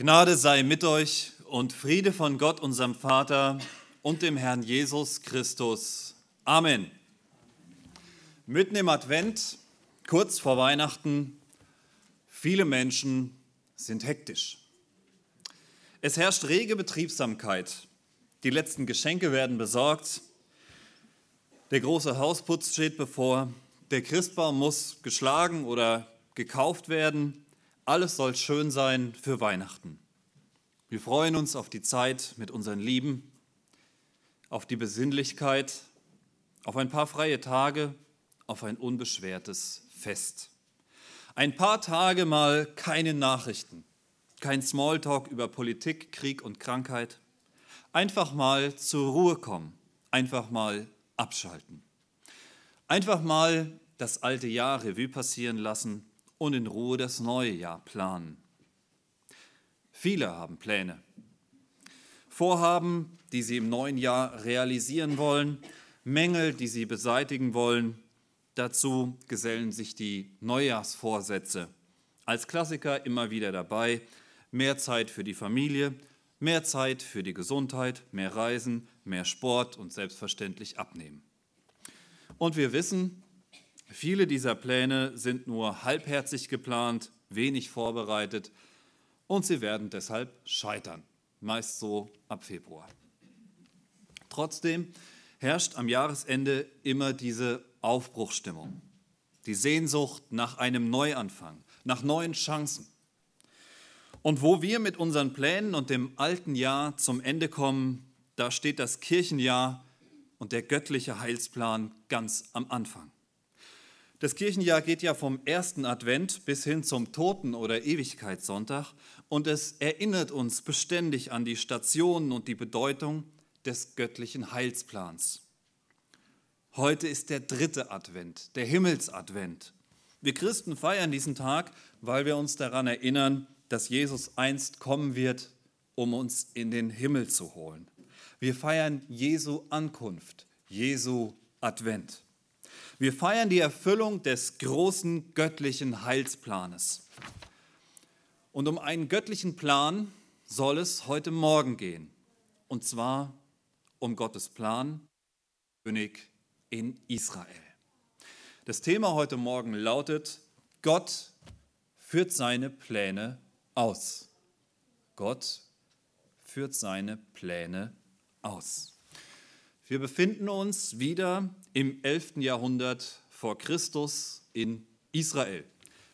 Gnade sei mit euch und Friede von Gott, unserem Vater und dem Herrn Jesus Christus. Amen. Mitten im Advent, kurz vor Weihnachten, viele Menschen sind hektisch. Es herrscht rege Betriebsamkeit. Die letzten Geschenke werden besorgt. Der große Hausputz steht bevor. Der Christbaum muss geschlagen oder gekauft werden. Alles soll schön sein für Weihnachten. Wir freuen uns auf die Zeit mit unseren Lieben, auf die Besinnlichkeit, auf ein paar freie Tage, auf ein unbeschwertes Fest. Ein paar Tage mal keine Nachrichten, kein Smalltalk über Politik, Krieg und Krankheit. Einfach mal zur Ruhe kommen, einfach mal abschalten. Einfach mal das alte Jahr Revue passieren lassen und in Ruhe das neue Jahr planen. Viele haben Pläne, Vorhaben, die sie im neuen Jahr realisieren wollen, Mängel, die sie beseitigen wollen. Dazu gesellen sich die Neujahrsvorsätze. Als Klassiker immer wieder dabei, mehr Zeit für die Familie, mehr Zeit für die Gesundheit, mehr Reisen, mehr Sport und selbstverständlich abnehmen. Und wir wissen, Viele dieser Pläne sind nur halbherzig geplant, wenig vorbereitet und sie werden deshalb scheitern, meist so ab Februar. Trotzdem herrscht am Jahresende immer diese Aufbruchstimmung, die Sehnsucht nach einem Neuanfang, nach neuen Chancen. Und wo wir mit unseren Plänen und dem alten Jahr zum Ende kommen, da steht das Kirchenjahr und der göttliche Heilsplan ganz am Anfang. Das Kirchenjahr geht ja vom ersten Advent bis hin zum Toten- oder Ewigkeitssonntag und es erinnert uns beständig an die Stationen und die Bedeutung des göttlichen Heilsplans. Heute ist der dritte Advent, der Himmelsadvent. Wir Christen feiern diesen Tag, weil wir uns daran erinnern, dass Jesus einst kommen wird, um uns in den Himmel zu holen. Wir feiern Jesu Ankunft, Jesu Advent. Wir feiern die Erfüllung des großen göttlichen Heilsplanes. Und um einen göttlichen Plan soll es heute Morgen gehen. Und zwar um Gottes Plan, König in Israel. Das Thema heute Morgen lautet, Gott führt seine Pläne aus. Gott führt seine Pläne aus. Wir befinden uns wieder im 11. Jahrhundert vor Christus in Israel.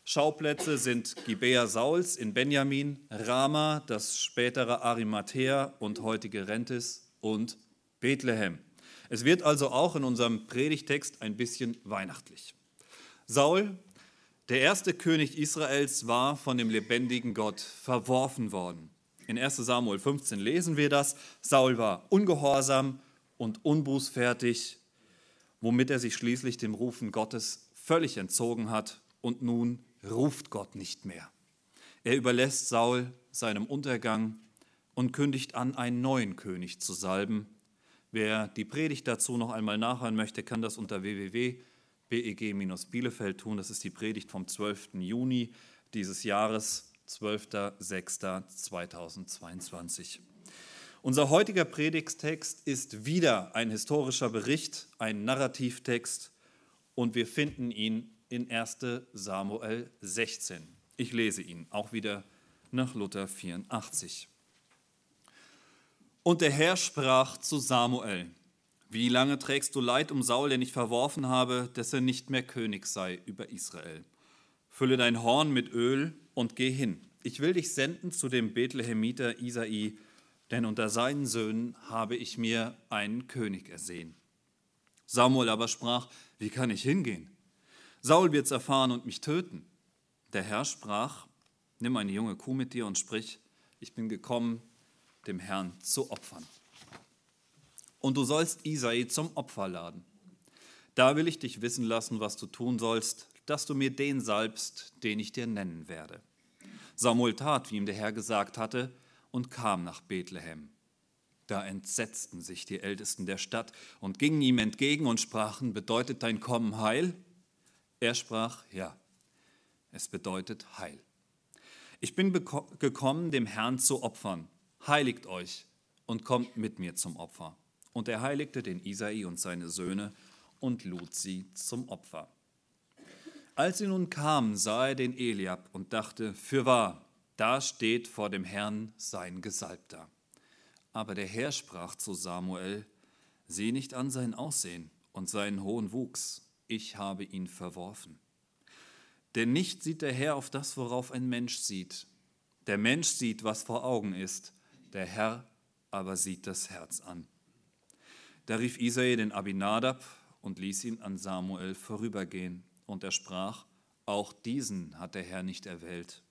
Schauplätze sind Gibea Sauls in Benjamin, Rama, das spätere Arimathea und heutige Rentis und Bethlehem. Es wird also auch in unserem Predigtext ein bisschen weihnachtlich. Saul, der erste König Israels, war von dem lebendigen Gott verworfen worden. In 1 Samuel 15 lesen wir das. Saul war ungehorsam und unbußfertig, womit er sich schließlich dem Rufen Gottes völlig entzogen hat und nun ruft Gott nicht mehr. Er überlässt Saul seinem Untergang und kündigt an, einen neuen König zu salben. Wer die Predigt dazu noch einmal nachhören möchte, kann das unter www.beg-bielefeld tun. Das ist die Predigt vom 12. Juni dieses Jahres, 12.06.2022. Unser heutiger Predigtext ist wieder ein historischer Bericht, ein Narrativtext und wir finden ihn in 1 Samuel 16. Ich lese ihn auch wieder nach Luther 84. Und der Herr sprach zu Samuel, wie lange trägst du Leid um Saul, den ich verworfen habe, dass er nicht mehr König sei über Israel? Fülle dein Horn mit Öl und geh hin. Ich will dich senden zu dem Bethlehemiter Isai, denn unter seinen Söhnen habe ich mir einen König ersehen. Samuel aber sprach, wie kann ich hingehen? Saul wird's erfahren und mich töten. Der Herr sprach, nimm eine junge Kuh mit dir und sprich, ich bin gekommen, dem Herrn zu opfern. Und du sollst Isai zum Opfer laden. Da will ich dich wissen lassen, was du tun sollst, dass du mir den salbst, den ich dir nennen werde. Samuel tat, wie ihm der Herr gesagt hatte, und kam nach Bethlehem. Da entsetzten sich die Ältesten der Stadt und gingen ihm entgegen und sprachen, bedeutet dein Kommen Heil? Er sprach, ja, es bedeutet Heil. ich bin gekommen, dem Herrn zu opfern. Heiligt euch und kommt mit mir zum Opfer. Und er heiligte den Isai und seine Söhne und lud sie zum Opfer. Als sie nun kamen, sah er den Eliab und dachte, fürwahr, da steht vor dem Herrn sein Gesalbter. Aber der Herr sprach zu Samuel, sieh nicht an sein Aussehen und seinen hohen Wuchs, ich habe ihn verworfen. Denn nicht sieht der Herr auf das, worauf ein Mensch sieht. Der Mensch sieht, was vor Augen ist, der Herr aber sieht das Herz an. Da rief Isai den Abinadab und ließ ihn an Samuel vorübergehen. Und er sprach, auch diesen hat der Herr nicht erwählt.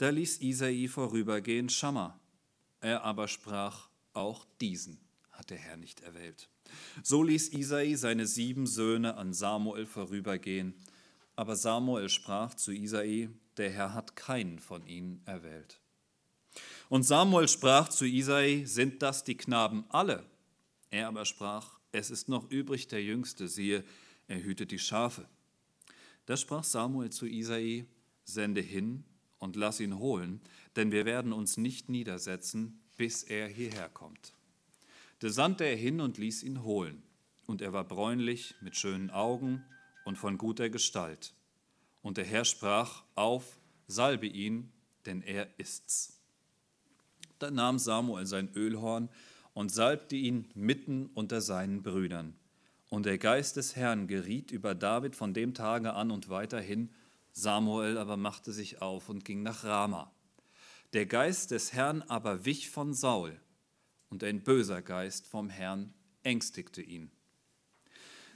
Da ließ Isai vorübergehen Schammer. Er aber sprach, auch diesen hat der Herr nicht erwählt. So ließ Isai seine sieben Söhne an Samuel vorübergehen. Aber Samuel sprach zu Isai, der Herr hat keinen von ihnen erwählt. Und Samuel sprach zu Isai, sind das die Knaben alle? Er aber sprach, es ist noch übrig der Jüngste, siehe, er hütet die Schafe. Da sprach Samuel zu Isai, sende hin und lass ihn holen, denn wir werden uns nicht niedersetzen, bis er hierher kommt. Da sandte er hin und ließ ihn holen. Und er war bräunlich, mit schönen Augen und von guter Gestalt. Und der Herr sprach, auf, salbe ihn, denn er ist's. Da nahm Samuel sein Ölhorn und salbte ihn mitten unter seinen Brüdern. Und der Geist des Herrn geriet über David von dem Tage an und weiterhin. Samuel aber machte sich auf und ging nach Rama. Der Geist des Herrn aber wich von Saul, und ein böser Geist vom Herrn ängstigte ihn.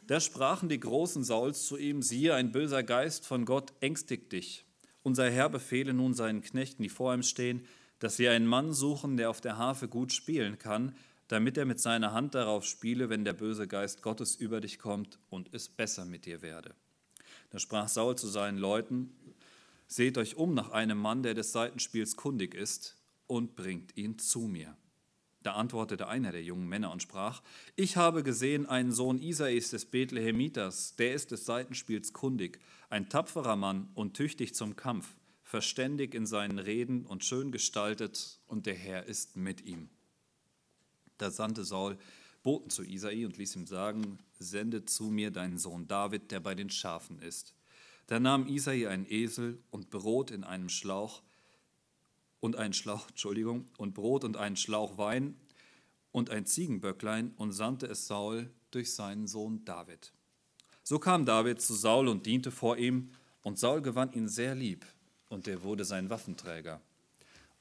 Da sprachen die großen Sauls zu ihm, siehe, ein böser Geist von Gott ängstigt dich. Unser Herr befehle nun seinen Knechten, die vor ihm stehen, dass sie einen Mann suchen, der auf der Harfe gut spielen kann, damit er mit seiner Hand darauf spiele, wenn der böse Geist Gottes über dich kommt und es besser mit dir werde. Da sprach Saul zu seinen Leuten, seht euch um nach einem Mann, der des Seitenspiels kundig ist, und bringt ihn zu mir. Da antwortete einer der jungen Männer und sprach, ich habe gesehen einen Sohn Isais des Bethlehemiters, der ist des Seitenspiels kundig, ein tapferer Mann und tüchtig zum Kampf, verständig in seinen Reden und schön gestaltet, und der Herr ist mit ihm. Da sandte Saul Boten zu Isai und ließ ihm sagen, sende zu mir deinen Sohn David, der bei den Schafen ist. Da nahm Isai einen Esel und Brot in einem Schlauch, und ein Schlauch, Entschuldigung, und Brot und einen Schlauch Wein und ein Ziegenböcklein und sandte es Saul durch seinen Sohn David. So kam David zu Saul und diente vor ihm, und Saul gewann ihn sehr lieb, und er wurde sein Waffenträger.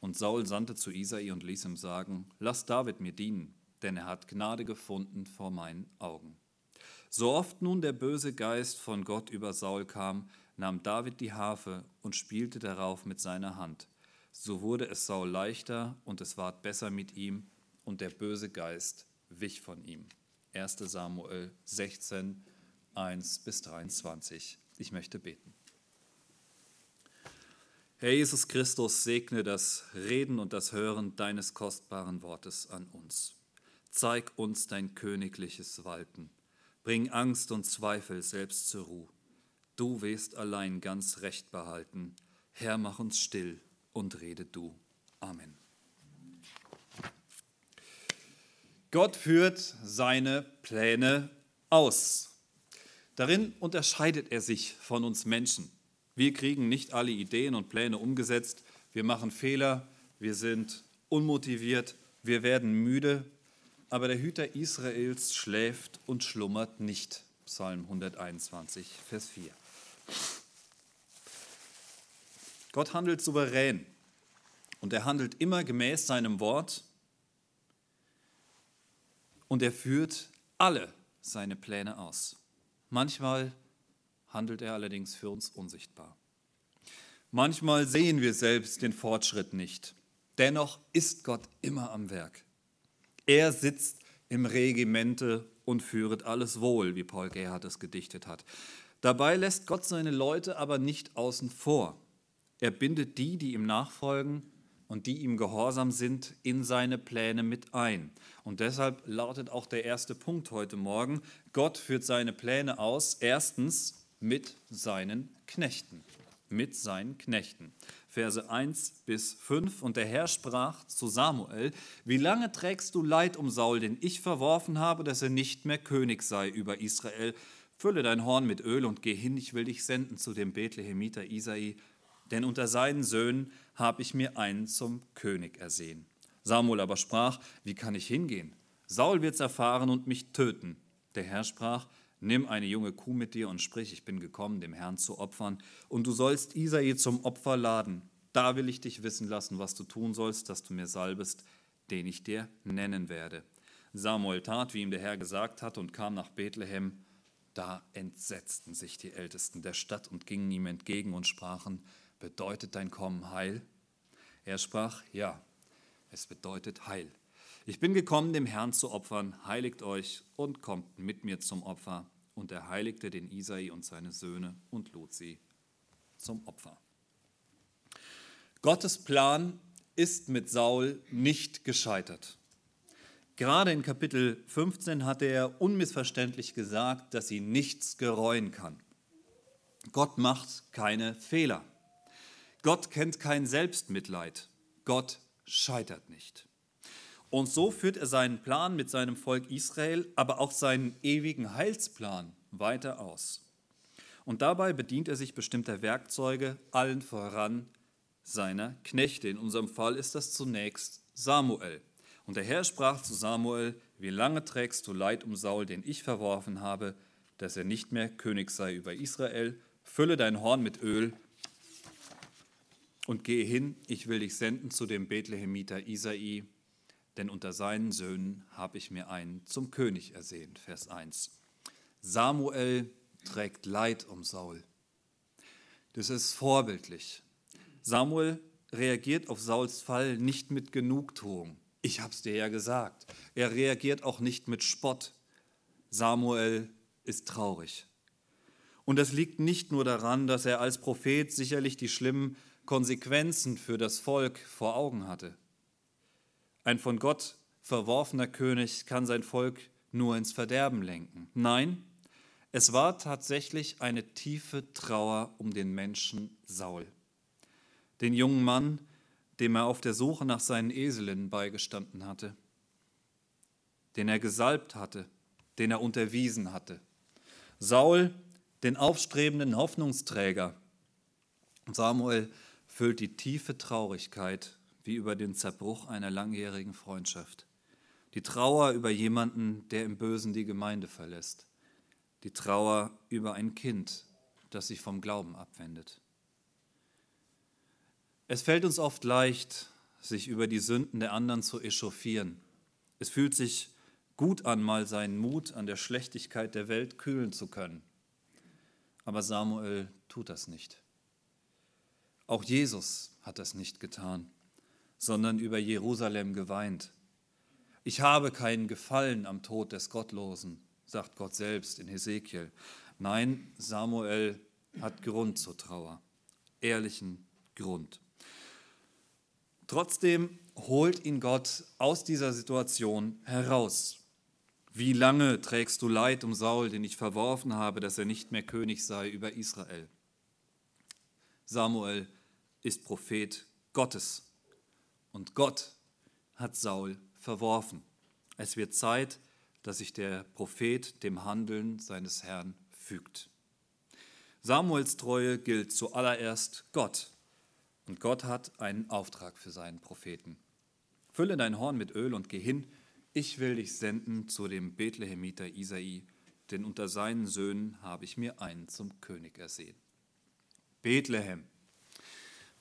Und Saul sandte zu Isai und ließ ihm sagen, lass David mir dienen, denn er hat Gnade gefunden vor meinen Augen. So oft nun der böse Geist von Gott über Saul kam, nahm David die Harfe und spielte darauf mit seiner Hand. So wurde es Saul leichter und es ward besser mit ihm und der böse Geist wich von ihm. 1 Samuel 16, 1 bis 23. Ich möchte beten. Herr Jesus Christus, segne das Reden und das Hören deines kostbaren Wortes an uns. Zeig uns dein königliches Walten. Bring Angst und Zweifel selbst zur Ruhe. Du wirst allein ganz recht behalten. Herr, mach uns still und rede du. Amen. Gott führt seine Pläne aus. Darin unterscheidet er sich von uns Menschen. Wir kriegen nicht alle Ideen und Pläne umgesetzt. Wir machen Fehler, wir sind unmotiviert, wir werden müde. Aber der Hüter Israels schläft und schlummert nicht. Psalm 121, Vers 4. Gott handelt souverän und er handelt immer gemäß seinem Wort und er führt alle seine Pläne aus. Manchmal handelt er allerdings für uns unsichtbar. Manchmal sehen wir selbst den Fortschritt nicht. Dennoch ist Gott immer am Werk. Er sitzt im Regimente und führet alles wohl, wie Paul Gerhard es gedichtet hat. Dabei lässt Gott seine Leute aber nicht außen vor. Er bindet die, die ihm nachfolgen und die ihm gehorsam sind, in seine Pläne mit ein. Und deshalb lautet auch der erste Punkt heute Morgen, Gott führt seine Pläne aus, erstens mit seinen Knechten. Mit seinen Knechten. Verse 1 bis 5. Und der Herr sprach zu Samuel, wie lange trägst du Leid um Saul, den ich verworfen habe, dass er nicht mehr König sei über Israel? Fülle dein Horn mit Öl und geh hin, ich will dich senden zu dem Bethlehemiter Isai, denn unter seinen Söhnen habe ich mir einen zum König ersehen. Samuel aber sprach, wie kann ich hingehen? Saul wird's erfahren und mich töten. Der Herr sprach, nimm eine junge Kuh mit dir und sprich, ich bin gekommen, dem Herrn zu opfern, und du sollst Isai zum Opfer laden. Da will ich dich wissen lassen, was du tun sollst, dass du mir salbest, den ich dir nennen werde. Samuel tat, wie ihm der Herr gesagt hat, und kam nach Bethlehem. Da entsetzten sich die Ältesten der Stadt und gingen ihm entgegen und sprachen, bedeutet dein Kommen Heil? Er sprach, ja, es bedeutet Heil. Ich bin gekommen, dem Herrn zu opfern, heiligt euch und kommt mit mir zum Opfer. Und er heiligte den Isai und seine Söhne und lud sie zum Opfer. Gottes Plan ist mit Saul nicht gescheitert. Gerade in Kapitel 15 hat er unmissverständlich gesagt, dass sie nichts gereuen kann. Gott macht keine Fehler. Gott kennt kein Selbstmitleid. Gott scheitert nicht. Und so führt er seinen Plan mit seinem Volk Israel, aber auch seinen ewigen Heilsplan weiter aus. Und dabei bedient er sich bestimmter Werkzeuge, allen voran seiner Knechte. In unserem Fall ist das zunächst Samuel. Und der Herr sprach zu Samuel, wie lange trägst du Leid um Saul, den ich verworfen habe, dass er nicht mehr König sei über Israel? Fülle dein Horn mit Öl und gehe hin, ich will dich senden zu dem Bethlehemiter Isai, denn unter seinen Söhnen habe ich mir einen zum König ersehen. Vers 1. Samuel trägt Leid um Saul. Das ist vorbildlich. Samuel reagiert auf Sauls Fall nicht mit Genugtuung. Ich habe es dir ja gesagt. Er reagiert auch nicht mit Spott. Samuel ist traurig. Und das liegt nicht nur daran, dass er als Prophet sicherlich die schlimmen Konsequenzen für das Volk vor Augen hatte. Ein von Gott verworfener König kann sein Volk nur ins Verderben lenken. Nein, es war tatsächlich eine tiefe Trauer um den Menschen Saul, den jungen Mann, dem er auf der Suche nach seinen Eselinnen beigestanden hatte, den er gesalbt hatte, den er unterwiesen hatte. Saul, den aufstrebenden Hoffnungsträger. Samuel füllt die tiefe Traurigkeit wie über den Zerbruch einer langjährigen Freundschaft. Die Trauer über jemanden, der im Bösen die Gemeinde verlässt. Die Trauer über ein Kind, das sich vom Glauben abwendet. Es fällt uns oft leicht, sich über die Sünden der anderen zu echauffieren. Es fühlt sich gut an, mal seinen Mut an der Schlechtigkeit der Welt kühlen zu können. Aber Samuel tut das nicht. Auch Jesus hat das nicht getan sondern über Jerusalem geweint. Ich habe keinen Gefallen am Tod des Gottlosen, sagt Gott selbst in Hesekiel. Nein, Samuel hat Grund zur Trauer, ehrlichen Grund. Trotzdem holt ihn Gott aus dieser Situation heraus. Wie lange trägst du Leid um Saul, den ich verworfen habe, dass er nicht mehr König sei über Israel? Samuel ist Prophet Gottes. Und Gott hat Saul verworfen. Es wird Zeit, dass sich der Prophet dem Handeln seines Herrn fügt. Samuels Treue gilt zuallererst Gott. Und Gott hat einen Auftrag für seinen Propheten. Fülle dein Horn mit Öl und geh hin. Ich will dich senden zu dem Bethlehemiter Isai, denn unter seinen Söhnen habe ich mir einen zum König ersehen. Bethlehem,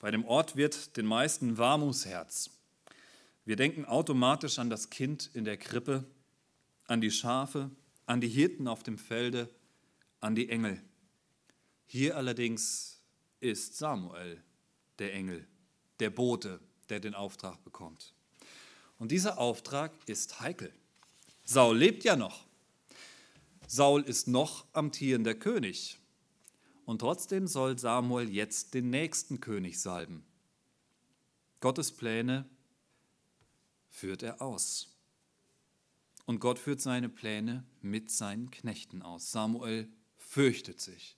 bei dem Ort wird den meisten warm ums Herz. Wir denken automatisch an das Kind in der Krippe, an die Schafe, an die Hirten auf dem Felde, an die Engel. Hier allerdings ist Samuel der Engel, der Bote, der den Auftrag bekommt. Und dieser Auftrag ist heikel. Saul lebt ja noch. Saul ist noch amtierender König. Und trotzdem soll Samuel jetzt den nächsten König salben. Gottes Pläne führt er aus. Und Gott führt seine Pläne mit seinen Knechten aus. Samuel fürchtet sich.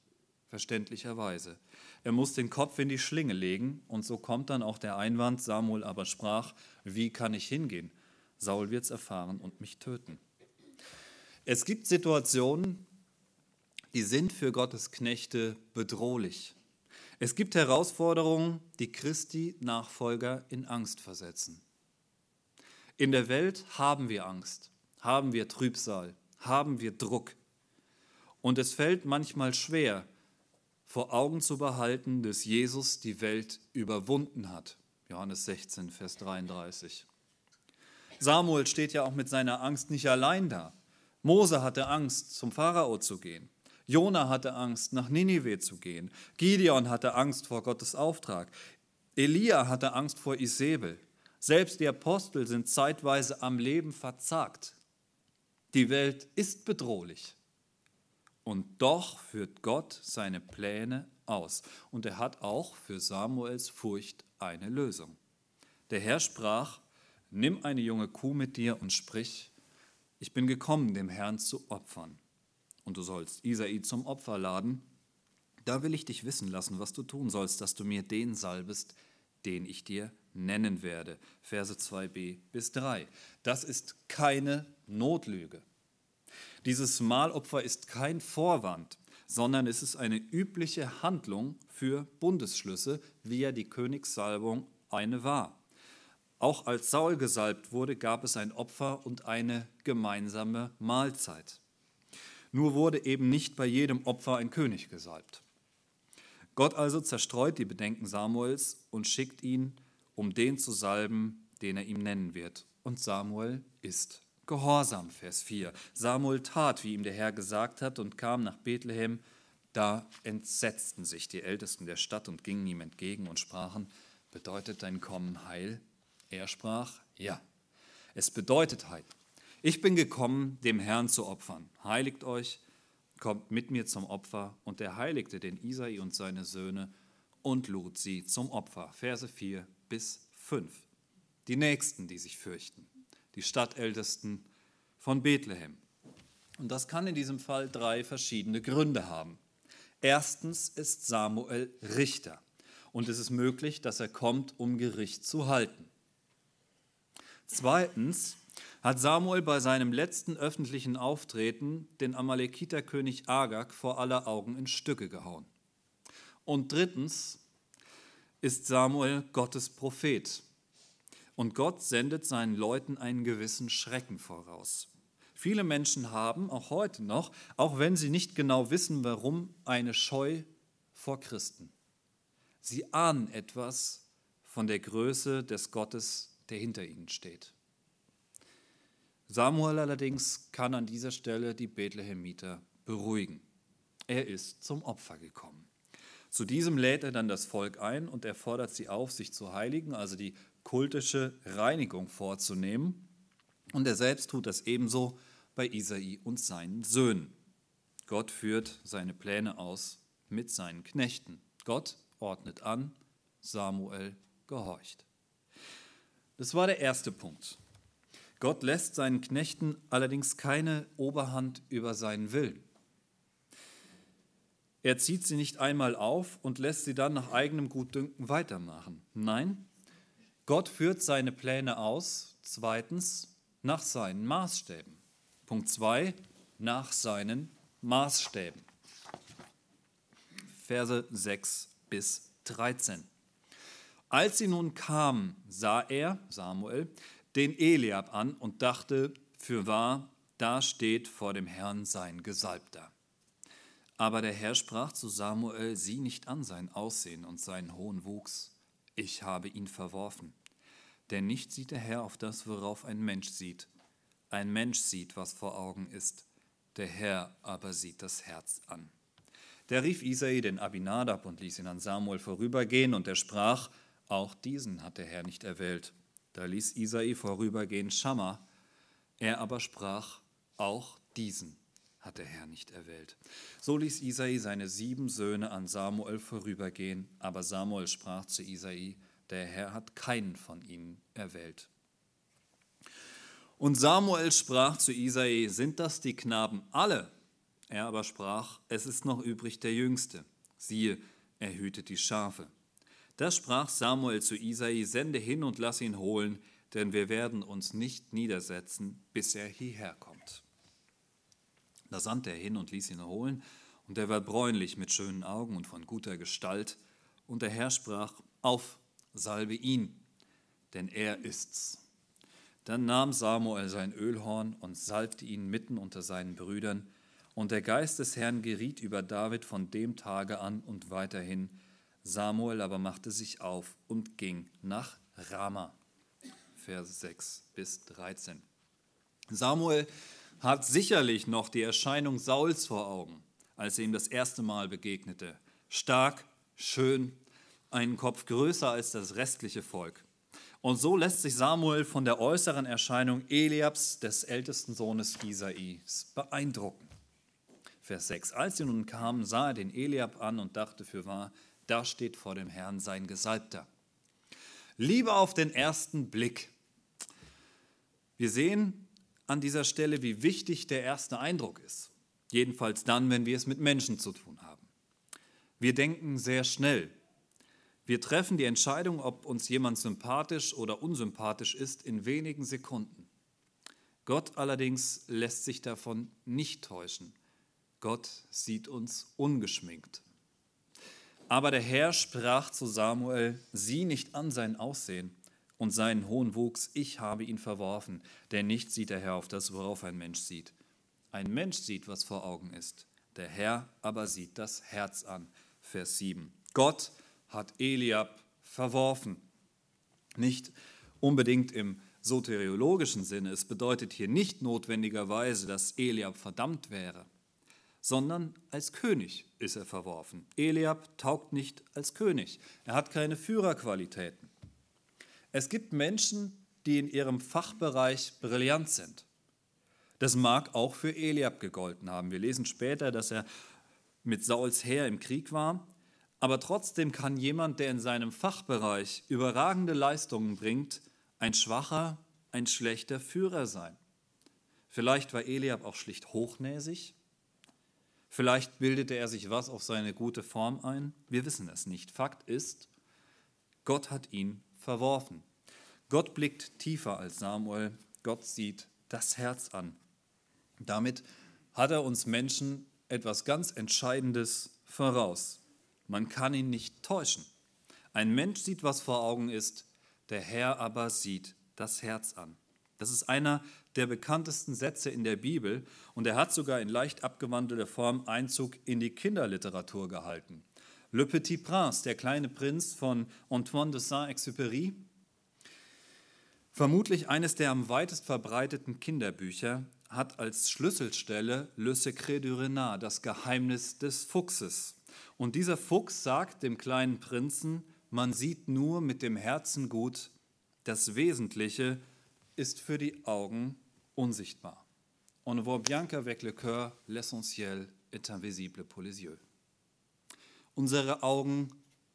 verständlicherweise. Er muss den Kopf in die Schlinge legen und so kommt dann auch der Einwand, Samuel aber sprach, wie kann ich hingehen? Saul wird es erfahren und mich töten. Es gibt Situationen, die sind für Gottes Knechte bedrohlich. Es gibt Herausforderungen, die Christi Nachfolger in Angst versetzen. In der Welt haben wir Angst, haben wir Trübsal, haben wir Druck. Und es fällt manchmal schwer, vor Augen zu behalten, dass Jesus die Welt überwunden hat. Johannes 16, Vers 33. Samuel steht ja auch mit seiner Angst nicht allein da. Mose hatte Angst, zum Pharao zu gehen. Jona hatte Angst, nach Ninive zu gehen. Gideon hatte Angst vor Gottes Auftrag. Elia hatte Angst vor Isabel. Selbst die Apostel sind zeitweise am Leben verzagt. Die Welt ist bedrohlich. Und doch führt Gott seine Pläne aus. Und er hat auch für Samuels Furcht eine Lösung. Der Herr sprach, nimm eine junge Kuh mit dir und sprich, ich bin gekommen, dem Herrn zu opfern. Und du sollst Isai zum Opfer laden. Da will ich dich wissen lassen, was du tun sollst, dass du mir den salbest, den ich dir nennen werde. Verse 2b bis 3. Das ist keine Notlüge. Dieses Mahlopfer ist kein Vorwand, sondern es ist eine übliche Handlung für Bundesschlüsse, wie ja die Königssalbung eine war. Auch als Saul gesalbt wurde, gab es ein Opfer und eine gemeinsame Mahlzeit. Nur wurde eben nicht bei jedem Opfer ein König gesalbt. Gott also zerstreut die Bedenken Samuels und schickt ihn, um den zu salben, den er ihm nennen wird. Und Samuel ist Gehorsam, Vers 4. Samuel tat, wie ihm der Herr gesagt hat, und kam nach Bethlehem. Da entsetzten sich die Ältesten der Stadt und gingen ihm entgegen und sprachen, bedeutet dein Kommen Heil? Er sprach, ja, es bedeutet Heil. Ich bin gekommen, dem Herrn zu opfern. Heiligt euch, kommt mit mir zum Opfer. Und er heiligte den Isai und seine Söhne und lud sie zum Opfer. Verse 4 bis 5. Die Nächsten, die sich fürchten die Stadtältesten von Bethlehem. Und das kann in diesem Fall drei verschiedene Gründe haben. Erstens ist Samuel Richter und es ist möglich, dass er kommt, um Gericht zu halten. Zweitens hat Samuel bei seinem letzten öffentlichen Auftreten den Amalekiterkönig Agag vor aller Augen in Stücke gehauen. Und drittens ist Samuel Gottes Prophet und Gott sendet seinen Leuten einen gewissen Schrecken voraus. Viele Menschen haben, auch heute noch, auch wenn sie nicht genau wissen, warum, eine Scheu vor Christen. Sie ahnen etwas von der Größe des Gottes, der hinter ihnen steht. Samuel allerdings kann an dieser Stelle die Bethlehemiter beruhigen. Er ist zum Opfer gekommen. Zu diesem lädt er dann das Volk ein und er fordert sie auf, sich zu heiligen, also die kultische Reinigung vorzunehmen. Und er selbst tut das ebenso bei Isai und seinen Söhnen. Gott führt seine Pläne aus mit seinen Knechten. Gott ordnet an, Samuel gehorcht. Das war der erste Punkt. Gott lässt seinen Knechten allerdings keine Oberhand über seinen Willen. Er zieht sie nicht einmal auf und lässt sie dann nach eigenem Gutdünken weitermachen. Nein, Gott führt seine Pläne aus, zweitens, nach seinen Maßstäben. Punkt 2, nach seinen Maßstäben. Verse 6 bis 13. Als sie nun kamen, sah er, Samuel, den Eliab an und dachte, für wahr, da steht vor dem Herrn sein Gesalbter. Aber der Herr sprach zu Samuel, sieh nicht an sein Aussehen und seinen hohen Wuchs, ich habe ihn verworfen. Denn nicht sieht der Herr auf das, worauf ein Mensch sieht. Ein Mensch sieht, was vor Augen ist, der Herr aber sieht das Herz an. Da rief Isai den Abinadab und ließ ihn an Samuel vorübergehen, und er sprach, auch diesen hat der Herr nicht erwählt. Da ließ Isai vorübergehen Schamma, er aber sprach, auch diesen hat der Herr nicht erwählt. So ließ Isai seine sieben Söhne an Samuel vorübergehen, aber Samuel sprach zu Isai, der Herr hat keinen von ihnen erwählt. Und Samuel sprach zu Isai, sind das die Knaben alle? Er aber sprach, es ist noch übrig der Jüngste. Siehe, er hütet die Schafe. Da sprach Samuel zu Isai, sende hin und lass ihn holen, denn wir werden uns nicht niedersetzen, bis er hierher kommt. Da sandte er hin und ließ ihn holen, und er war bräunlich mit schönen Augen und von guter Gestalt. Und der Herr sprach, auf, salbe ihn, denn er ist's. Dann nahm Samuel sein Ölhorn und salbte ihn mitten unter seinen Brüdern. Und der Geist des Herrn geriet über David von dem Tage an und weiterhin. Samuel aber machte sich auf und ging nach Rama. Vers 6 bis 13. Samuel hat sicherlich noch die Erscheinung Sauls vor Augen, als er ihm das erste Mal begegnete. Stark, schön, einen Kopf größer als das restliche Volk. Und so lässt sich Samuel von der äußeren Erscheinung Eliabs, des ältesten Sohnes Isais, beeindrucken. Vers 6. Als sie nun kamen, sah er den Eliab an und dachte für wahr, da steht vor dem Herrn sein Gesalbter. Liebe auf den ersten Blick. Wir sehen an dieser Stelle, wie wichtig der erste Eindruck ist. Jedenfalls dann, wenn wir es mit Menschen zu tun haben. Wir denken sehr schnell, wir treffen die Entscheidung, ob uns jemand sympathisch oder unsympathisch ist, in wenigen Sekunden. Gott allerdings lässt sich davon nicht täuschen. Gott sieht uns ungeschminkt. Aber der Herr sprach zu Samuel, sieh nicht an sein Aussehen und seinen hohen Wuchs, ich habe ihn verworfen, denn nicht sieht der Herr auf das, worauf ein Mensch sieht. Ein Mensch sieht, was vor Augen ist, der Herr aber sieht das Herz an. Vers 7. Gott hat Eliab verworfen. Nicht unbedingt im soteriologischen Sinne, es bedeutet hier nicht notwendigerweise, dass Eliab verdammt wäre, sondern als König ist er verworfen. Eliab taugt nicht als König, er hat keine Führerqualitäten. Es gibt Menschen, die in ihrem Fachbereich brillant sind. Das mag auch für Eliab gegolten haben. Wir lesen später, dass er mit Sauls Heer im Krieg war aber trotzdem kann jemand, der in seinem Fachbereich überragende Leistungen bringt, ein schwacher, ein schlechter Führer sein. Vielleicht war Eliab auch schlicht hochnäsig. Vielleicht bildete er sich was auf seine gute Form ein. Wir wissen es nicht. Fakt ist, Gott hat ihn verworfen. Gott blickt tiefer als Samuel. Gott sieht das Herz an. Damit hat er uns Menschen etwas ganz Entscheidendes voraus. Man kann ihn nicht täuschen. Ein Mensch sieht, was vor Augen ist, der Herr aber sieht das Herz an. Das ist einer der bekanntesten Sätze in der Bibel und er hat sogar in leicht abgewandelter Form Einzug in die Kinderliteratur gehalten. Le Petit Prince, der kleine Prinz von Antoine de Saint-Exupéry, vermutlich eines der am weitest verbreiteten Kinderbücher, hat als Schlüsselstelle Le Secret du Renard, das Geheimnis des Fuchses. Und dieser Fuchs sagt dem kleinen Prinzen, man sieht nur mit dem Herzen gut, das Wesentliche ist für die Augen unsichtbar. On ne voit bien qu'avec le cœur, l'essentiel est invisible pour les yeux. Unsere Augen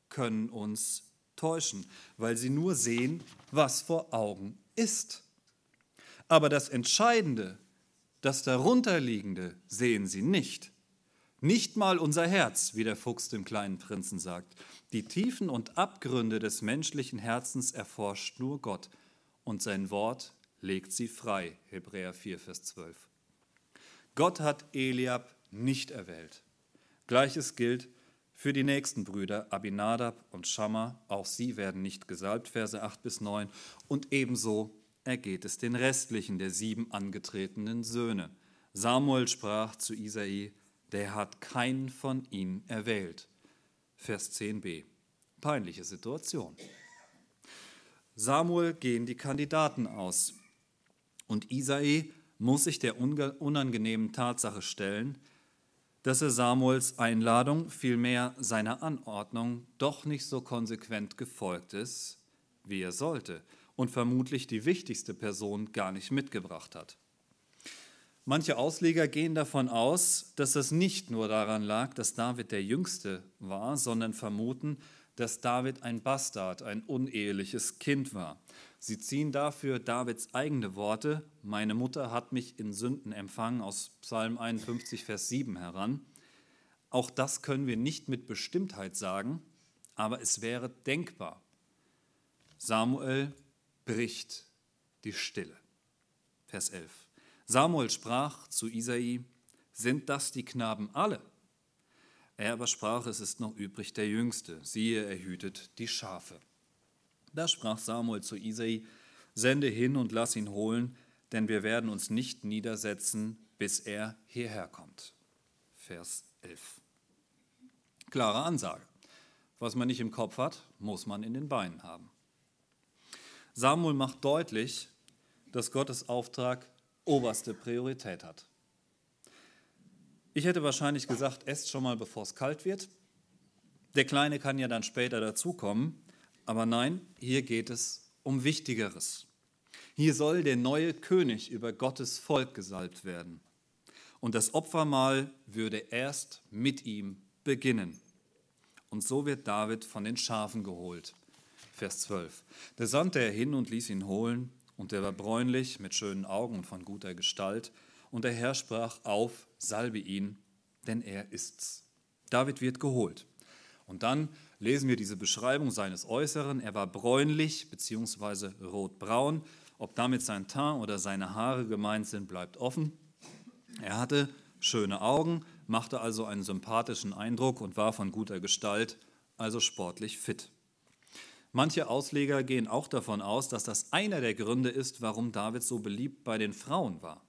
können uns täuschen, weil sie nur sehen, was vor Augen ist. Aber das Entscheidende, das darunterliegende, sehen sie nicht. Nicht mal unser Herz, wie der Fuchs dem kleinen Prinzen sagt. Die Tiefen und Abgründe des menschlichen Herzens erforscht nur Gott und sein Wort legt sie frei. Hebräer 4, Vers 12. Gott hat Eliab nicht erwählt. Gleiches gilt für die nächsten Brüder Abinadab und Schammer. Auch sie werden nicht gesalbt, Verse 8 bis 9. Und ebenso ergeht es den restlichen der sieben angetretenen Söhne. Samuel sprach zu Isai, der hat keinen von ihnen erwählt. Vers 10b. Peinliche Situation. Samuel gehen die Kandidaten aus und Isai muss sich der unangenehmen Tatsache stellen, dass er Samuels Einladung, vielmehr seiner Anordnung, doch nicht so konsequent gefolgt ist, wie er sollte und vermutlich die wichtigste Person gar nicht mitgebracht hat. Manche Ausleger gehen davon aus, dass es nicht nur daran lag, dass David der Jüngste war, sondern vermuten, dass David ein Bastard, ein uneheliches Kind war. Sie ziehen dafür Davids eigene Worte, meine Mutter hat mich in Sünden empfangen, aus Psalm 51, Vers 7 heran. Auch das können wir nicht mit Bestimmtheit sagen, aber es wäre denkbar. Samuel bricht die Stille. Vers 11. Samuel sprach zu Isai, sind das die Knaben alle? Er aber sprach, es ist noch übrig der Jüngste, siehe, er hütet die Schafe. Da sprach Samuel zu Isai, sende hin und lass ihn holen, denn wir werden uns nicht niedersetzen, bis er hierher kommt. Vers 11. Klare Ansage. Was man nicht im Kopf hat, muss man in den Beinen haben. Samuel macht deutlich, dass Gottes Auftrag oberste Priorität hat. Ich hätte wahrscheinlich gesagt, esst schon mal, bevor es kalt wird. Der Kleine kann ja dann später dazukommen. Aber nein, hier geht es um Wichtigeres. Hier soll der neue König über Gottes Volk gesalbt werden. Und das Opfermahl würde erst mit ihm beginnen. Und so wird David von den Schafen geholt. Vers 12. Da sandte er hin und ließ ihn holen, und er war bräunlich, mit schönen Augen und von guter Gestalt. Und der Herr sprach auf, salbe ihn, denn er ist's. David wird geholt. Und dann lesen wir diese Beschreibung seines Äußeren. Er war bräunlich bzw. rotbraun. Ob damit sein Teint oder seine Haare gemeint sind, bleibt offen. Er hatte schöne Augen, machte also einen sympathischen Eindruck und war von guter Gestalt, also sportlich fit. Manche Ausleger gehen auch davon aus, dass das einer der Gründe ist, warum David so beliebt bei den Frauen war.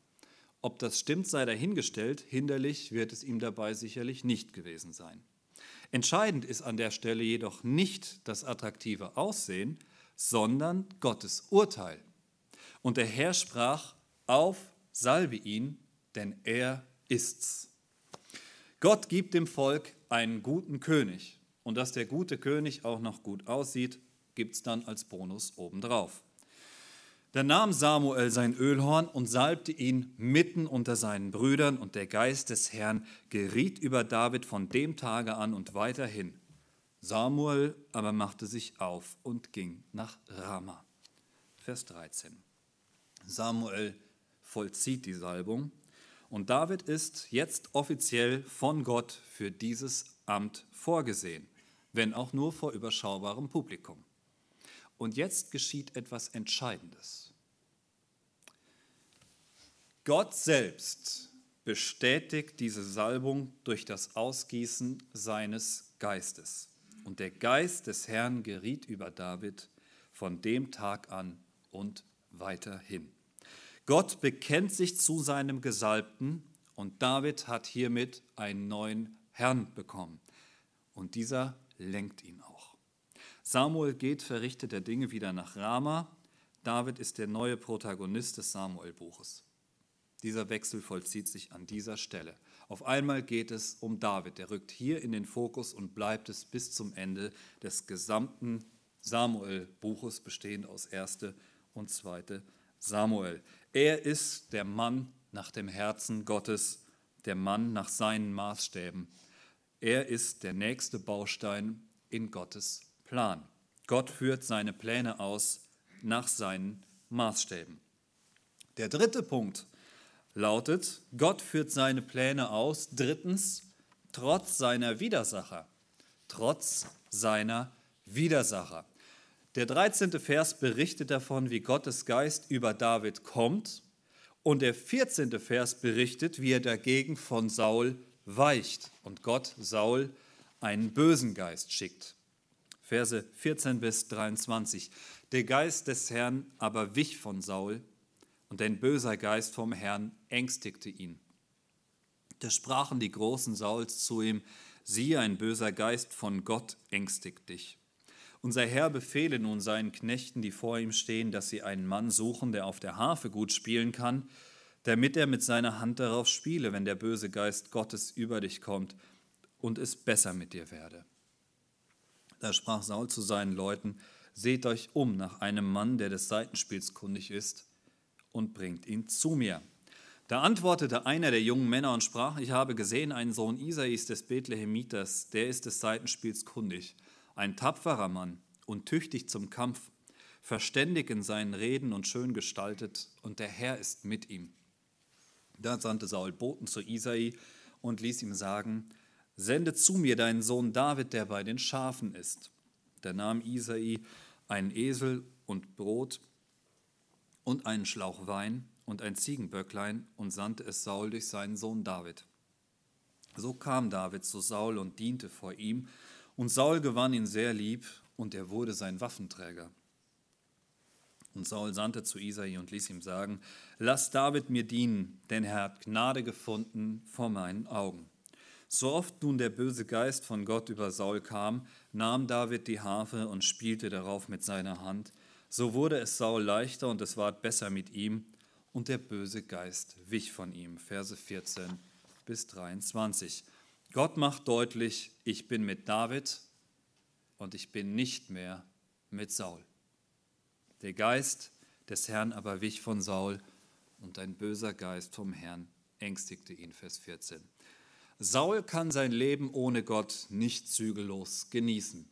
Ob das stimmt, sei dahingestellt, hinderlich wird es ihm dabei sicherlich nicht gewesen sein. Entscheidend ist an der Stelle jedoch nicht das attraktive Aussehen, sondern Gottes Urteil. Und der Herr sprach, auf, salbe ihn, denn er ist's. Gott gibt dem Volk einen guten König. Und dass der gute König auch noch gut aussieht, gibt es dann als Bonus obendrauf. Da nahm Samuel sein Ölhorn und salbte ihn mitten unter seinen Brüdern, und der Geist des Herrn geriet über David von dem Tage an und weiterhin. Samuel aber machte sich auf und ging nach Rama. Vers 13. Samuel vollzieht die Salbung und David ist jetzt offiziell von Gott für dieses Amt vorgesehen, wenn auch nur vor überschaubarem Publikum. Und jetzt geschieht etwas Entscheidendes. Gott selbst bestätigt diese Salbung durch das Ausgießen seines Geistes. Und der Geist des Herrn geriet über David von dem Tag an und weiterhin. Gott bekennt sich zu seinem Gesalbten und David hat hiermit einen neuen Herrn bekommen. Und dieser lenkt ihn auch. Samuel geht verrichtet der Dinge wieder nach Rama. David ist der neue Protagonist des Samuel-Buches. Dieser Wechsel vollzieht sich an dieser Stelle. Auf einmal geht es um David. Der rückt hier in den Fokus und bleibt es bis zum Ende des gesamten Samuel-Buches, bestehend aus 1. und 2. Samuel. Er ist der Mann nach dem Herzen Gottes, der Mann nach seinen Maßstäben. Er ist der nächste Baustein in Gottes Plan. Gott führt seine Pläne aus nach seinen Maßstäben. Der dritte Punkt lautet, Gott führt seine Pläne aus, drittens, trotz seiner Widersacher. Trotz seiner Widersacher. Der 13. Vers berichtet davon, wie Gottes Geist über David kommt und der 14. Vers berichtet, wie er dagegen von Saul weicht und Gott Saul einen bösen Geist schickt. Verse 14 bis 23. Der Geist des Herrn aber wich von Saul, und ein böser Geist vom Herrn ängstigte ihn. Da sprachen die großen Sauls zu ihm, siehe, ein böser Geist von Gott ängstigt dich. Unser Herr befehle nun seinen Knechten, die vor ihm stehen, dass sie einen Mann suchen, der auf der Harfe gut spielen kann, damit er mit seiner Hand darauf spiele, wenn der böse Geist Gottes über dich kommt und es besser mit dir werde. Da sprach Saul zu seinen Leuten, seht euch um nach einem Mann, der des Seitenspiels kundig ist, und bringt ihn zu mir. Da antwortete einer der jungen Männer und sprach, ich habe gesehen einen Sohn Isais des Bethlehemiters, der ist des Seitenspiels kundig, ein tapferer Mann und tüchtig zum Kampf, verständig in seinen Reden und schön gestaltet, und der Herr ist mit ihm. Da sandte Saul Boten zu Isai und ließ ihm sagen, sende zu mir deinen Sohn David, der bei den Schafen ist. Da nahm Isai einen Esel und Brot und einen Schlauch Wein und ein Ziegenböcklein und sandte es Saul durch seinen Sohn David. So kam David zu Saul und diente vor ihm, und Saul gewann ihn sehr lieb, und er wurde sein Waffenträger. Und Saul sandte zu Isai und ließ ihm sagen, Lass David mir dienen, denn er hat Gnade gefunden vor meinen Augen. So oft nun der böse Geist von Gott über Saul kam, nahm David die Harfe und spielte darauf mit seiner Hand. So wurde es Saul leichter und es ward besser mit ihm, und der böse Geist wich von ihm. Verse 14 bis 23. Gott macht deutlich, ich bin mit David und ich bin nicht mehr mit Saul. Der Geist des Herrn aber wich von Saul und ein böser Geist vom Herrn ängstigte ihn. Vers 14. Saul kann sein Leben ohne Gott nicht zügellos genießen.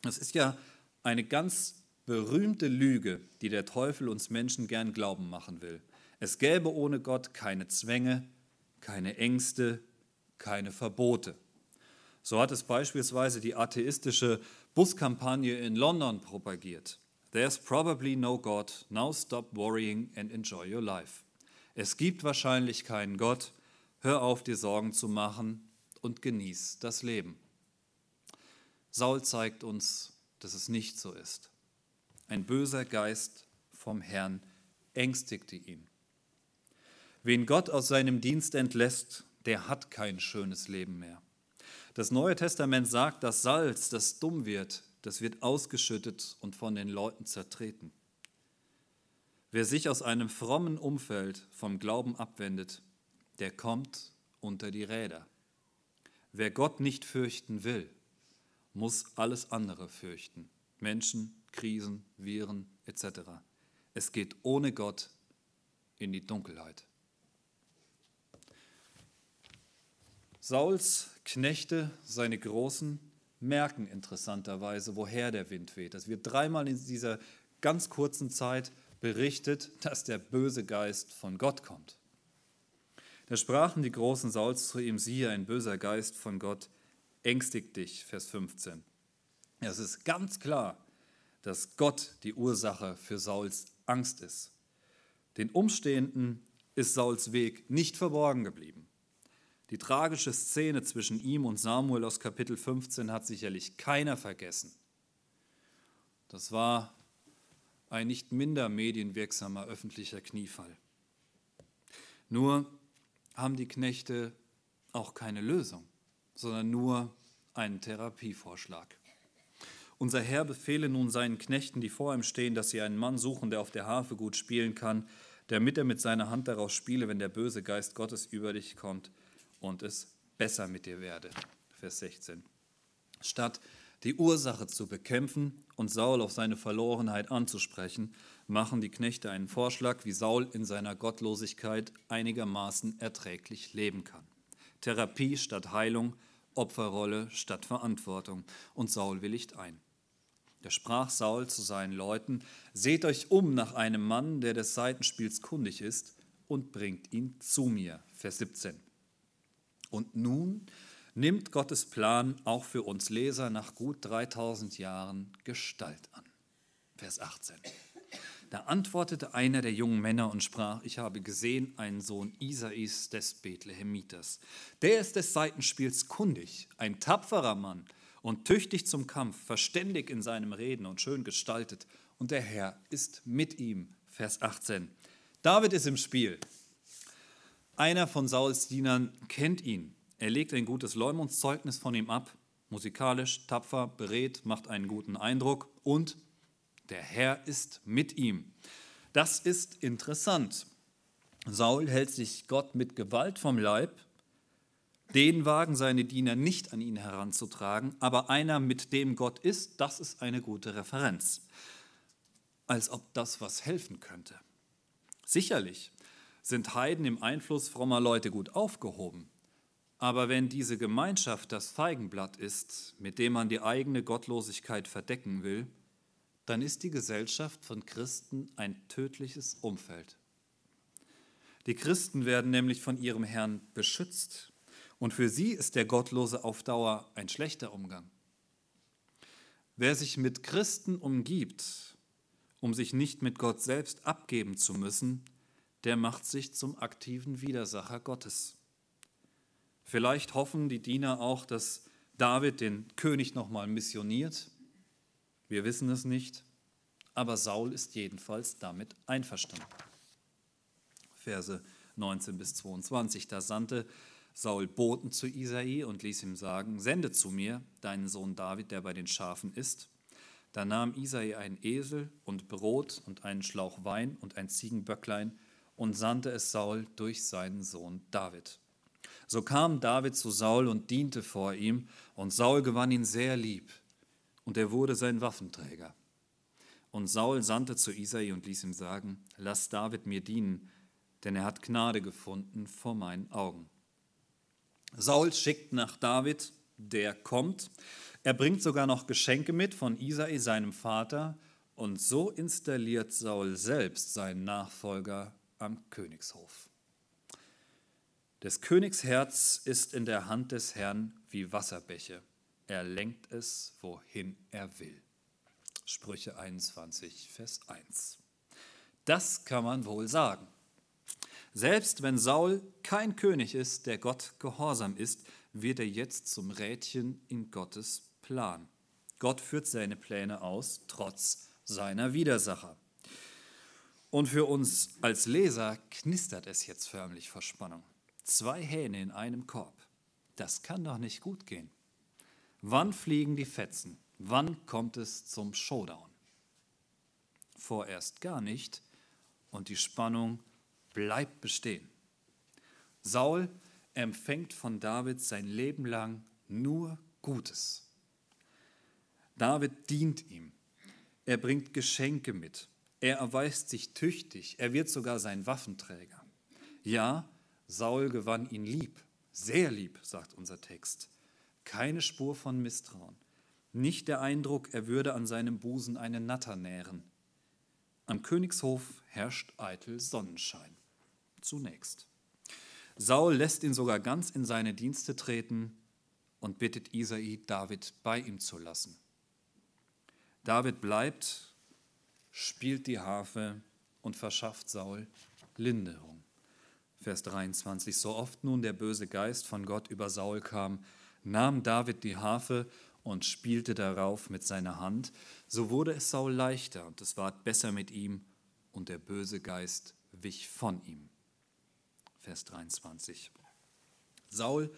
Das ist ja eine ganz berühmte Lüge, die der Teufel uns Menschen gern glauben machen will. Es gäbe ohne Gott keine Zwänge, keine Ängste, keine Verbote. So hat es beispielsweise die atheistische Buskampagne in London propagiert. There's probably no God. Now stop worrying and enjoy your life. Es gibt wahrscheinlich keinen Gott. Hör auf, dir Sorgen zu machen und genieß das Leben. Saul zeigt uns, dass es nicht so ist. Ein böser Geist vom Herrn ängstigte ihn. Wen Gott aus seinem Dienst entlässt, der hat kein schönes Leben mehr. Das Neue Testament sagt, dass Salz, das dumm wird, das wird ausgeschüttet und von den Leuten zertreten. Wer sich aus einem frommen Umfeld vom Glauben abwendet, der kommt unter die Räder. Wer Gott nicht fürchten will, muss alles andere fürchten. Menschen, Krisen, Viren etc. Es geht ohne Gott in die Dunkelheit. Sauls Knechte, seine Großen, merken interessanterweise, woher der Wind weht. Es wird dreimal in dieser ganz kurzen Zeit berichtet, dass der böse Geist von Gott kommt. Da sprachen die großen Sauls zu ihm, siehe, ein böser Geist von Gott ängstigt dich, Vers 15. Es ist ganz klar, dass Gott die Ursache für Sauls Angst ist. Den Umstehenden ist Sauls Weg nicht verborgen geblieben. Die tragische Szene zwischen ihm und Samuel aus Kapitel 15 hat sicherlich keiner vergessen. Das war ein nicht minder medienwirksamer öffentlicher Kniefall. Nur haben die Knechte auch keine Lösung, sondern nur einen Therapievorschlag. Unser Herr befehle nun seinen Knechten, die vor ihm stehen, dass sie einen Mann suchen, der auf der Harfe gut spielen kann, damit er mit seiner Hand daraus spiele, wenn der böse Geist Gottes über dich kommt und es besser mit dir werde. Vers 16. Statt die Ursache zu bekämpfen und Saul auf seine Verlorenheit anzusprechen, machen die Knechte einen Vorschlag, wie Saul in seiner Gottlosigkeit einigermaßen erträglich leben kann. Therapie statt Heilung, Opferrolle statt Verantwortung. Und Saul willigt ein. Da sprach Saul zu seinen Leuten, seht euch um nach einem Mann, der des Seitenspiels kundig ist, und bringt ihn zu mir. Vers 17. Und nun nimmt Gottes Plan auch für uns Leser nach gut 3000 Jahren Gestalt an. Vers 18. Da antwortete einer der jungen Männer und sprach, ich habe gesehen einen Sohn Isais des Bethlehemiters. Der ist des Seitenspiels kundig, ein tapferer Mann und tüchtig zum Kampf, verständig in seinem Reden und schön gestaltet. Und der Herr ist mit ihm. Vers 18. David ist im Spiel. Einer von Sauls Dienern kennt ihn. Er legt ein gutes Leumundszeugnis von ihm ab, musikalisch, tapfer, beredt, macht einen guten Eindruck und der Herr ist mit ihm. Das ist interessant. Saul hält sich Gott mit Gewalt vom Leib. Den wagen seine Diener nicht an ihn heranzutragen, aber einer, mit dem Gott ist, das ist eine gute Referenz. Als ob das was helfen könnte. Sicherlich sind Heiden im Einfluss frommer Leute gut aufgehoben. Aber wenn diese Gemeinschaft das Feigenblatt ist, mit dem man die eigene Gottlosigkeit verdecken will, dann ist die Gesellschaft von Christen ein tödliches Umfeld. Die Christen werden nämlich von ihrem Herrn beschützt Und für sie ist der Gottlose auf Dauer ein schlechter Umgang. Wer sich mit Christen umgibt, um sich nicht mit Gott selbst abgeben zu müssen, der macht sich zum aktiven Widersacher Gottes. Vielleicht hoffen die Diener auch, dass David den König nochmal missioniert. Wir wissen es nicht, aber Saul ist jedenfalls damit einverstanden. Verse 19 bis 22. Da sandte Saul Boten zu Isai und ließ ihm sagen: Sende zu mir deinen Sohn David, der bei den Schafen ist. Da nahm Isai einen Esel und Brot und einen Schlauch Wein und ein Ziegenböcklein und sandte es Saul durch seinen Sohn David. So kam David zu Saul und diente vor ihm, und Saul gewann ihn sehr lieb, und er wurde sein Waffenträger. Und Saul sandte zu Isai und ließ ihm sagen: Lass David mir dienen, denn er hat Gnade gefunden vor meinen Augen. Saul schickt nach David, der kommt. Er bringt sogar noch Geschenke mit von Isai, seinem Vater, und so installiert Saul selbst seinen Nachfolger am Königshof. Des Königs Herz ist in der Hand des Herrn wie Wasserbäche. Er lenkt es, wohin er will. Sprüche 21, Vers 1. Das kann man wohl sagen. Selbst wenn Saul kein König ist, der Gott gehorsam ist, wird er jetzt zum Rädchen in Gottes Plan. Gott führt seine Pläne aus, trotz seiner Widersacher. Und für uns als Leser knistert es jetzt förmlich vor Spannung. Zwei Hähne in einem Korb. Das kann doch nicht gut gehen. Wann fliegen die Fetzen? Wann kommt es zum Showdown? Vorerst gar nicht und die Spannung bleibt bestehen. Saul empfängt von David sein Leben lang nur Gutes. David dient ihm. Er bringt Geschenke mit. Er erweist sich tüchtig. Er wird sogar sein Waffenträger. Ja, Saul gewann ihn lieb, sehr lieb, sagt unser Text. Keine Spur von Misstrauen. Nicht der Eindruck, er würde an seinem Busen eine Natter nähren. Am Königshof herrscht eitel Sonnenschein zunächst. Saul lässt ihn sogar ganz in seine Dienste treten und bittet Isai, David bei ihm zu lassen. David bleibt, spielt die Harfe und verschafft Saul Linderung. Vers 23. So oft nun der böse Geist von Gott über Saul kam, nahm David die Harfe und spielte darauf mit seiner Hand, so wurde es Saul leichter und es ward besser mit ihm und der böse Geist wich von ihm. Vers 23. Saul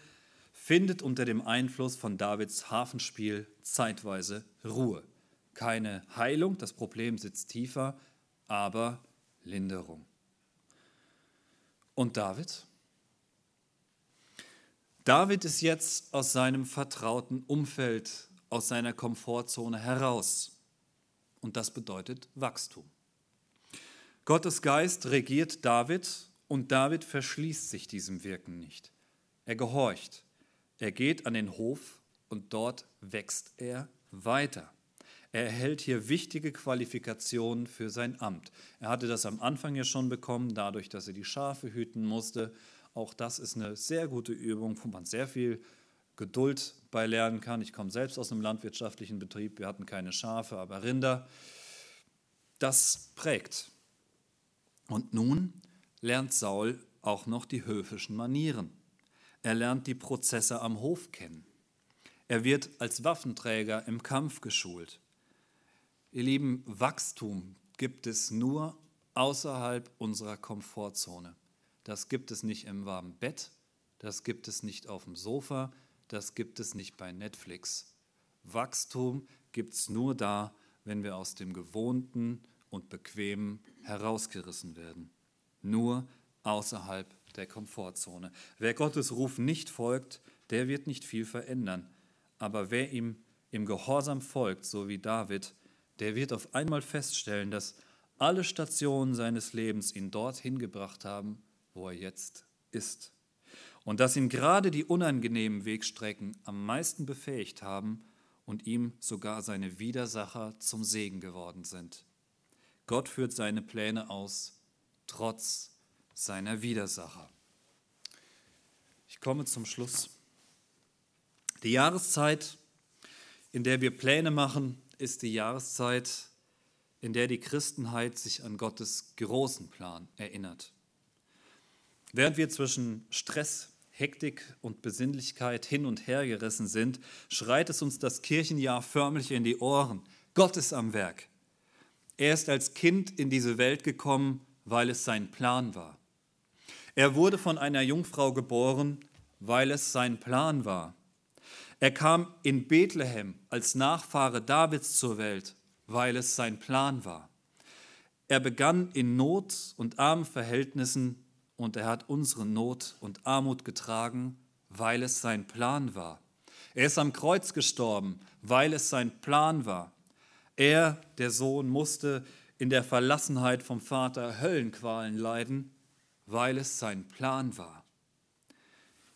findet unter dem Einfluss von Davids Hafenspiel zeitweise Ruhe. Keine Heilung, das Problem sitzt tiefer, aber Linderung. Und David? David ist jetzt aus seinem vertrauten Umfeld, aus seiner Komfortzone heraus. Und das bedeutet Wachstum. Gottes Geist regiert David und David verschließt sich diesem Wirken nicht. Er gehorcht. Er geht an den Hof und dort wächst er weiter. Er erhält hier wichtige Qualifikationen für sein Amt. Er hatte das am Anfang ja schon bekommen, dadurch, dass er die Schafe hüten musste. Auch das ist eine sehr gute Übung, wo man sehr viel Geduld bei lernen kann. Ich komme selbst aus einem landwirtschaftlichen Betrieb. Wir hatten keine Schafe, aber Rinder. Das prägt. Und nun lernt Saul auch noch die höfischen Manieren. Er lernt die Prozesse am Hof kennen. Er wird als Waffenträger im Kampf geschult. Ihr Lieben, Wachstum gibt es nur außerhalb unserer Komfortzone. Das gibt es nicht im warmen Bett, das gibt es nicht auf dem Sofa, das gibt es nicht bei Netflix. Wachstum gibt es nur da, wenn wir aus dem Gewohnten und Bequemen herausgerissen werden nur außerhalb der Komfortzone. Wer Gottes Ruf nicht folgt, der wird nicht viel verändern. Aber wer ihm im Gehorsam folgt, so wie David, der wird auf einmal feststellen, dass alle Stationen seines Lebens ihn dorthin gebracht haben, wo er jetzt ist. Und dass ihn gerade die unangenehmen Wegstrecken am meisten befähigt haben und ihm sogar seine Widersacher zum Segen geworden sind. Gott führt seine Pläne aus, trotz seiner Widersacher. Ich komme zum Schluss. Die Jahreszeit, in der wir Pläne machen, ist die Jahreszeit, in der die Christenheit sich an Gottes großen Plan erinnert. Während wir zwischen Stress, Hektik und Besinnlichkeit hin und her gerissen sind, schreit es uns das Kirchenjahr förmlich in die Ohren. Gott ist am Werk. Er ist als Kind in diese Welt gekommen, weil es sein Plan war. Er wurde von einer Jungfrau geboren, weil es sein Plan war. Er kam in Bethlehem als Nachfahre Davids zur Welt, weil es sein Plan war. Er begann in Not und armen Verhältnissen und er hat unsere Not und Armut getragen, weil es sein Plan war. Er ist am Kreuz gestorben, weil es sein Plan war. Er, der Sohn, musste in der Verlassenheit vom Vater Höllenqualen leiden, weil es sein Plan war.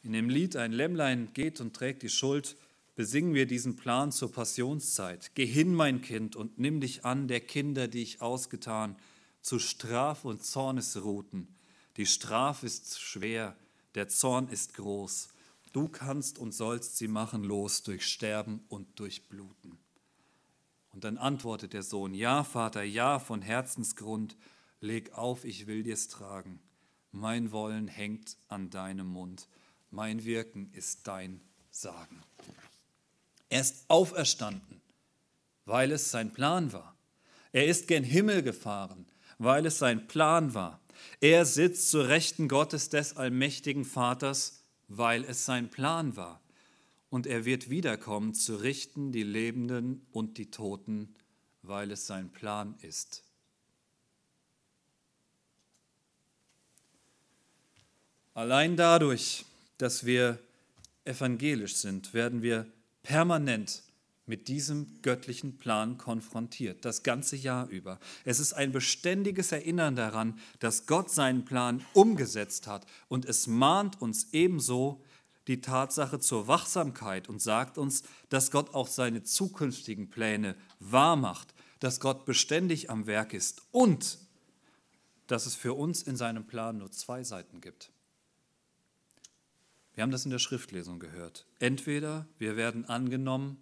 In dem Lied Ein Lämmlein geht und trägt die Schuld besingen wir diesen Plan zur Passionszeit. Geh hin, mein Kind, und nimm dich an der Kinder, die ich ausgetan, zu Straf- und Zornesruten. Die Straf ist schwer, der Zorn ist groß. Du kannst und sollst sie machen los durch Sterben und durch Bluten. Und dann antwortet der Sohn, ja, Vater, ja, von Herzensgrund, leg auf, ich will dir's tragen. Mein Wollen hängt an deinem Mund, mein Wirken ist dein Sagen. Er ist auferstanden, weil es sein Plan war. Er ist gen Himmel gefahren, weil es sein Plan war. Er sitzt zur Rechten Gottes des allmächtigen Vaters, weil es sein Plan war. Und er wird wiederkommen, zu richten die Lebenden und die Toten, weil es sein Plan ist. Allein dadurch, dass wir evangelisch sind, werden wir permanent mit diesem göttlichen Plan konfrontiert, das ganze Jahr über. Es ist ein beständiges Erinnern daran, dass Gott seinen Plan umgesetzt hat und es mahnt uns ebenso die Tatsache zur Wachsamkeit und sagt uns, dass Gott auch seine zukünftigen Pläne wahrmacht, dass Gott beständig am Werk ist und dass es für uns in seinem Plan nur zwei Seiten gibt. Wir haben das in der Schriftlesung gehört. Entweder wir werden angenommen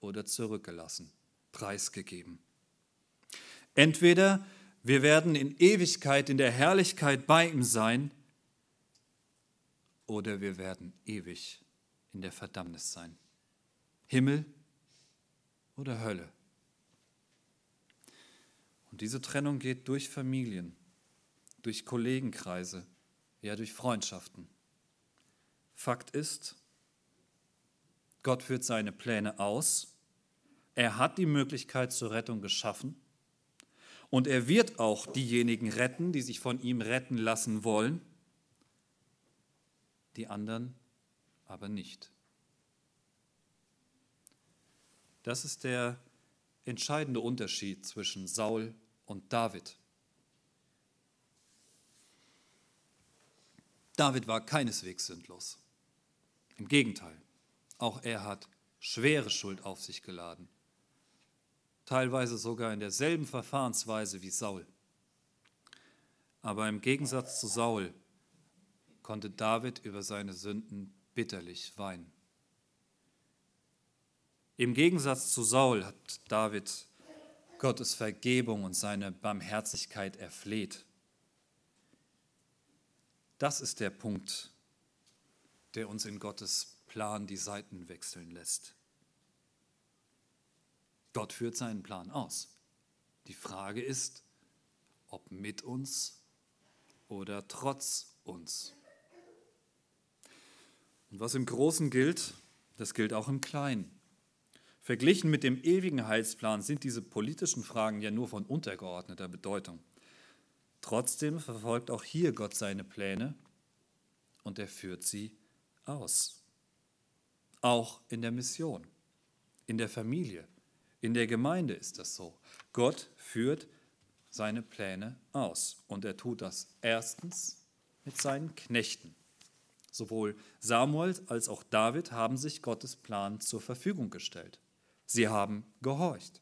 oder zurückgelassen, preisgegeben. Entweder wir werden in Ewigkeit, in der Herrlichkeit bei ihm sein, oder wir werden ewig in der Verdammnis sein. Himmel oder Hölle. Und diese Trennung geht durch Familien, durch Kollegenkreise, ja durch Freundschaften. Fakt ist, Gott führt seine Pläne aus. Er hat die Möglichkeit zur Rettung geschaffen. Und er wird auch diejenigen retten, die sich von ihm retten lassen wollen, die anderen aber nicht. Das ist der entscheidende Unterschied zwischen Saul und David. David war keineswegs sündlos. Im Gegenteil, auch er hat schwere Schuld auf sich geladen, teilweise sogar in derselben Verfahrensweise wie Saul. Aber im Gegensatz zu Saul konnte David über seine Sünden bitterlich weinen. Im Gegensatz zu Saul hat David Gottes Vergebung und seine Barmherzigkeit erfleht. Das ist der Punkt, der uns in Gottes Plan die Seiten wechseln lässt. Gott führt seinen Plan aus. Die Frage ist, ob mit uns oder trotz uns. Und was im Großen gilt, das gilt auch im Kleinen. Verglichen mit dem ewigen Heilsplan sind diese politischen Fragen ja nur von untergeordneter Bedeutung. Trotzdem verfolgt auch hier Gott seine Pläne und er führt sie aus. Auch in der Mission, in der Familie, in der Gemeinde ist das so. Gott führt seine Pläne aus und er tut das erstens mit seinen Knechten. Sowohl Samuel als auch David haben sich Gottes Plan zur Verfügung gestellt. Sie haben gehorcht.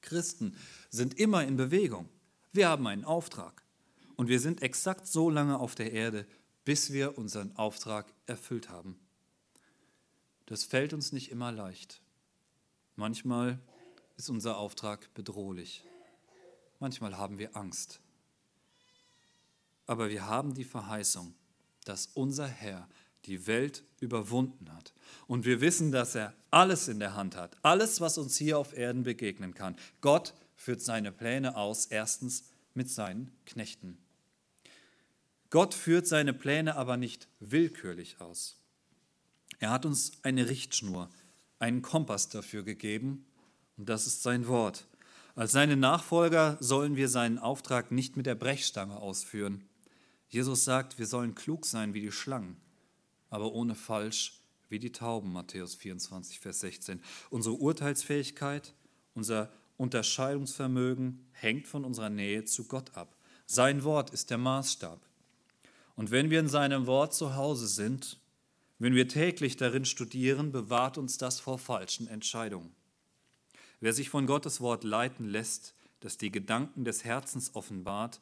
Christen sind immer in Bewegung. Wir haben einen Auftrag und wir sind exakt so lange auf der Erde, bis wir unseren Auftrag erfüllt haben. Das fällt uns nicht immer leicht. Manchmal ist unser Auftrag bedrohlich. Manchmal haben wir Angst. Aber wir haben die Verheißung, dass unser Herr die Welt überwunden hat. Und wir wissen, dass er alles in der Hand hat. Alles, was uns hier auf Erden begegnen kann. Gott führt seine Pläne aus, erstens mit seinen Knechten. Gott führt seine Pläne aber nicht willkürlich aus. Er hat uns eine Richtschnur, einen Kompass dafür gegeben, und das ist sein Wort. Als seine Nachfolger sollen wir seinen Auftrag nicht mit der Brechstange ausführen. Jesus sagt, wir sollen klug sein wie die Schlangen, aber ohne falsch wie die Tauben, Matthäus 24, Vers 16. Unsere Urteilsfähigkeit, unser Unterscheidungsvermögen hängt von unserer Nähe zu Gott ab. Sein Wort ist der Maßstab. Und wenn wir in seinem Wort zu Hause sind, wenn wir täglich darin studieren, bewahrt uns das vor falschen Entscheidungen. Wer sich von Gottes Wort leiten lässt, das die Gedanken des Herzens offenbart,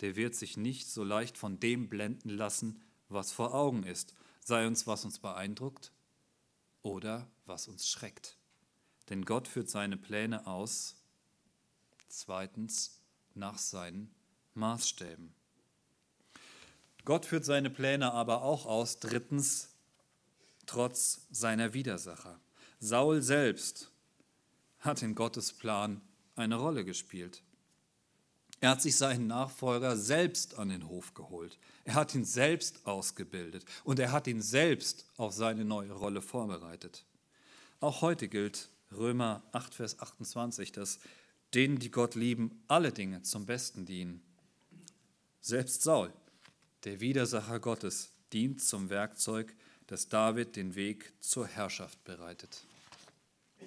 der wird sich nicht so leicht von dem blenden lassen, was vor Augen ist, sei uns, was uns beeindruckt oder was uns schreckt. Denn Gott führt seine Pläne aus, zweitens nach seinen Maßstäben. Gott führt seine Pläne aber auch aus, drittens trotz seiner Widersacher. Saul selbst hat in Gottes Plan eine Rolle gespielt. Er hat sich seinen Nachfolger selbst an den Hof geholt. Er hat ihn selbst ausgebildet und er hat ihn selbst auf seine neue Rolle vorbereitet. Auch heute gilt Römer 8, Vers 28, dass denen, die Gott lieben, alle Dinge zum Besten dienen. Selbst Saul, der Widersacher Gottes, dient zum Werkzeug, das David den Weg zur Herrschaft bereitet.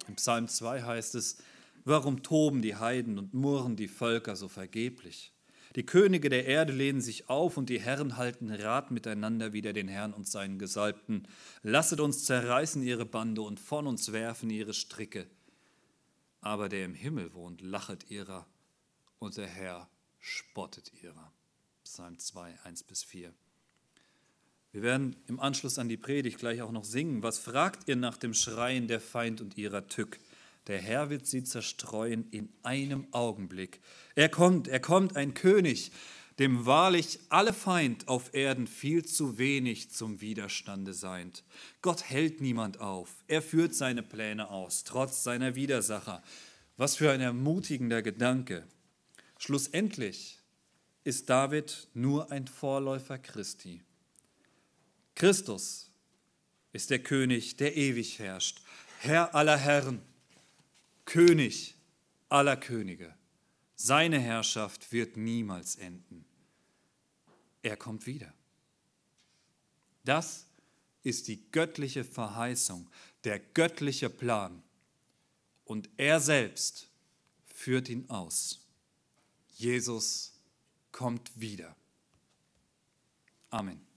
Im Psalm 2 heißt es, warum toben die Heiden und murren die Völker so vergeblich? Die Könige der Erde lehnen sich auf und die Herren halten Rat miteinander wider den Herrn und seinen Gesalbten. Lasset uns zerreißen ihre Bande und von uns werfen ihre Stricke. Aber der im Himmel wohnt, lachet ihrer und der Herr spottet ihrer. Psalm 2, 1 bis 4. Wir werden im Anschluss an die Predigt gleich auch noch singen. Was fragt ihr nach dem Schreien der Feind und ihrer Tück? Der Herr wird sie zerstreuen in einem Augenblick. Er kommt, er kommt, ein König, dem wahrlich alle Feind auf Erden viel zu wenig zum Widerstande seid. Gott hält niemand auf. Er führt seine Pläne aus, trotz seiner Widersacher. Was für ein ermutigender Gedanke. Schlussendlich ist David nur ein Vorläufer Christi. Christus ist der König, der ewig herrscht, Herr aller Herren, König aller Könige. Seine Herrschaft wird niemals enden. Er kommt wieder. Das ist die göttliche Verheißung, der göttliche Plan. Und er selbst führt ihn aus. Jesus kommt wieder. Amen.